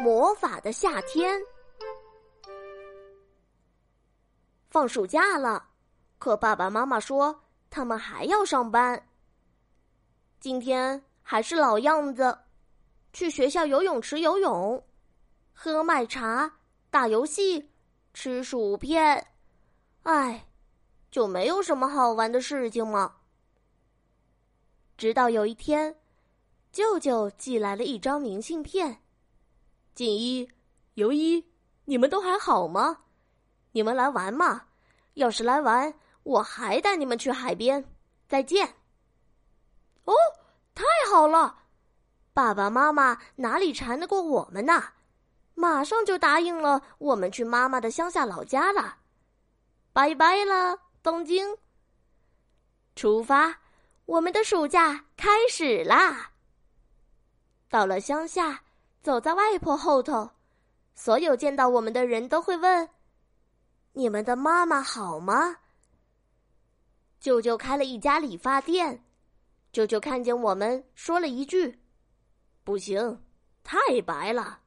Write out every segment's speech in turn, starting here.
魔法的夏天，放暑假了，可爸爸妈妈说他们还要上班。今天还是老样子，去学校游泳池游泳，喝麦茶，打游戏，吃薯片。唉，就没有什么好玩的事情吗？直到有一天。舅舅寄来了一张明信片，锦衣、尤一，你们都还好吗？你们来玩吗？要是来玩，我还带你们去海边。再见。哦，太好了！爸爸妈妈哪里缠得过我们呢？马上就答应了，我们去妈妈的乡下老家了。拜拜了，东京。出发，我们的暑假开始啦！到了乡下，走在外婆后头，所有见到我们的人都会问：“你们的妈妈好吗？”舅舅开了一家理发店，舅舅看见我们，说了一句：“不行，太白了。”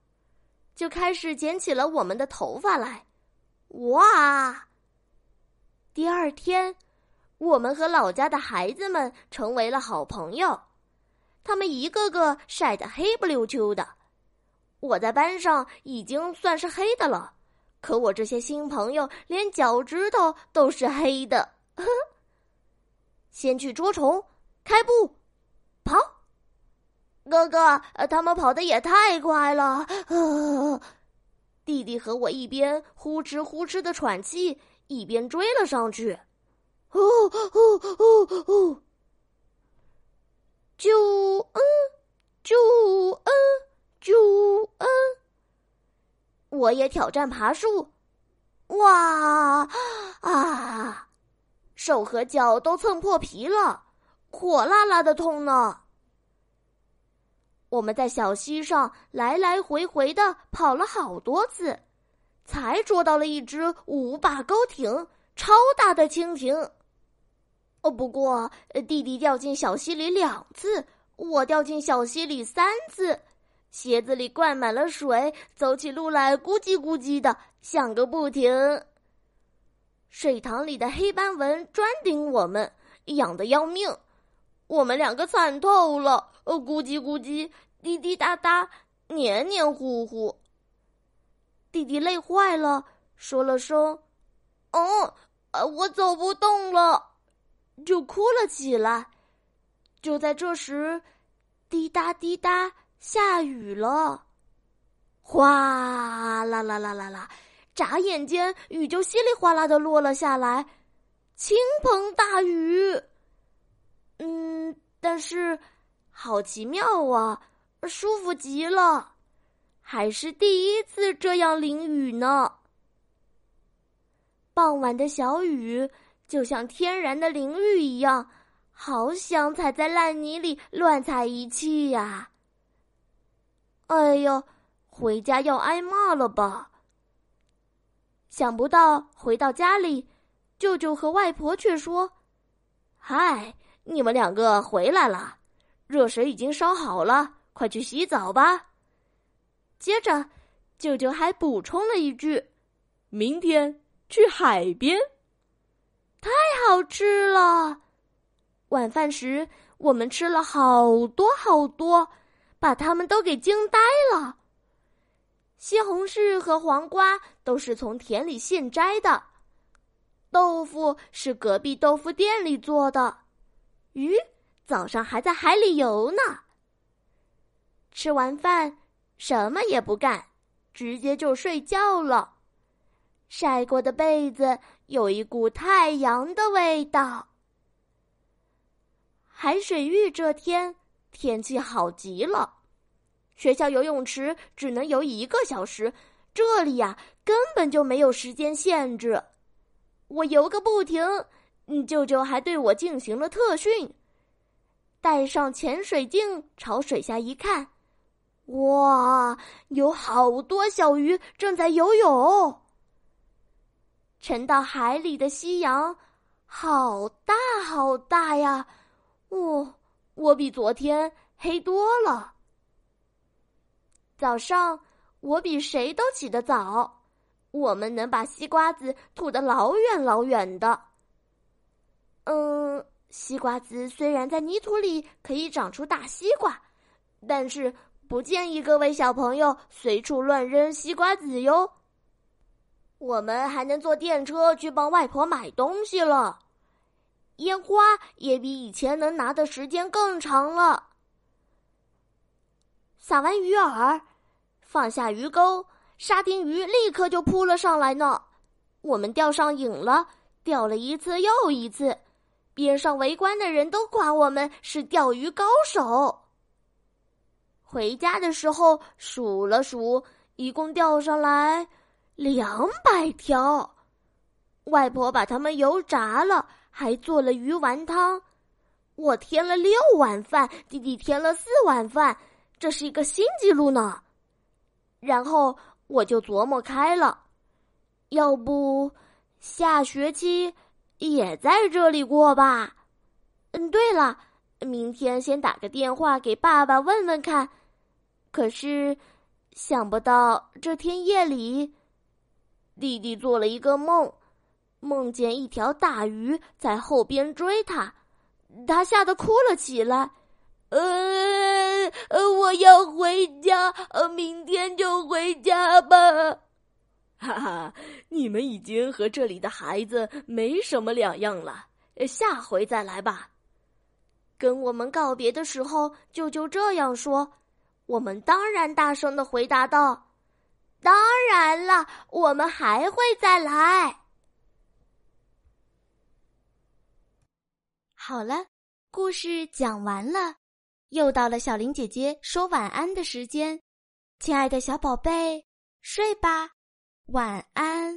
就开始剪起了我们的头发来。哇！第二天，我们和老家的孩子们成为了好朋友。他们一个个晒得黑不溜秋的，我在班上已经算是黑的了，可我这些新朋友连脚趾头都是黑的。先去捉虫，开步，跑！哥哥，他们跑的也太快了。弟弟和我一边呼哧呼哧的喘气，一边追了上去。哦哦哦哦！就嗯，就我也挑战爬树，哇啊！手和脚都蹭破皮了，火辣辣的痛呢。我们在小溪上来来回回的跑了好多次，才捉到了一只五把钩蜓、超大的蜻蜓。哦，不过弟弟掉进小溪里两次，我掉进小溪里三次，鞋子里灌满了水，走起路来咕叽咕叽的，响个不停。水塘里的黑斑蚊专叮我们，痒得要命，我们两个惨透了，呃咕叽咕叽，滴滴答答，黏黏糊糊。弟弟累坏了，说了声：“嗯，我走不动了。”就哭了起来。就在这时，滴答滴答，下雨了，哗啦啦啦啦啦，眨眼间雨就稀里哗啦的落了下来，倾盆大雨。嗯，但是好奇妙啊，舒服极了，还是第一次这样淋雨呢。傍晚的小雨。就像天然的淋浴一样，好想踩在烂泥里乱踩一气呀！哎呦，回家要挨骂了吧？想不到回到家里，舅舅和外婆却说：“嗨，你们两个回来了，热水已经烧好了，快去洗澡吧。”接着，舅舅还补充了一句：“明天去海边。”太好吃了！晚饭时，我们吃了好多好多，把他们都给惊呆了。西红柿和黄瓜都是从田里现摘的，豆腐是隔壁豆腐店里做的，鱼早上还在海里游呢。吃完饭，什么也不干，直接就睡觉了。晒过的被子。有一股太阳的味道。海水浴这天天气好极了，学校游泳池只能游一个小时，这里呀根本就没有时间限制。我游个不停，舅舅还对我进行了特训。戴上潜水镜，朝水下一看，哇，有好多小鱼正在游泳。沉到海里的夕阳，好大好大呀！哦，我比昨天黑多了。早上，我比谁都起得早。我们能把西瓜子吐得老远老远的。嗯，西瓜子虽然在泥土里可以长出大西瓜，但是不建议各位小朋友随处乱扔西瓜籽哟。我们还能坐电车去帮外婆买东西了，烟花也比以前能拿的时间更长了。撒完鱼饵，放下鱼钩。沙丁鱼立刻就扑了上来呢，我们钓上瘾了，钓了一次又一次，边上围观的人都夸我们是钓鱼高手。回家的时候数了数，一共钓上来两百条。外婆把它们油炸了，还做了鱼丸汤。我添了六碗饭，弟弟添了四碗饭，这是一个新纪录呢。然后。我就琢磨开了，要不下学期也在这里过吧？嗯，对了，明天先打个电话给爸爸问问看。可是想不到这天夜里，弟弟做了一个梦，梦见一条大鱼在后边追他，他吓得哭了起来。呃呃，我要回家，呃，明天就回家吧。哈哈，你们已经和这里的孩子没什么两样了，下回再来吧。跟我们告别的时候，舅舅这样说。我们当然大声的回答道：“当然了，我们还会再来。”好了，故事讲完了。又到了小林姐姐说晚安的时间，亲爱的小宝贝，睡吧，晚安。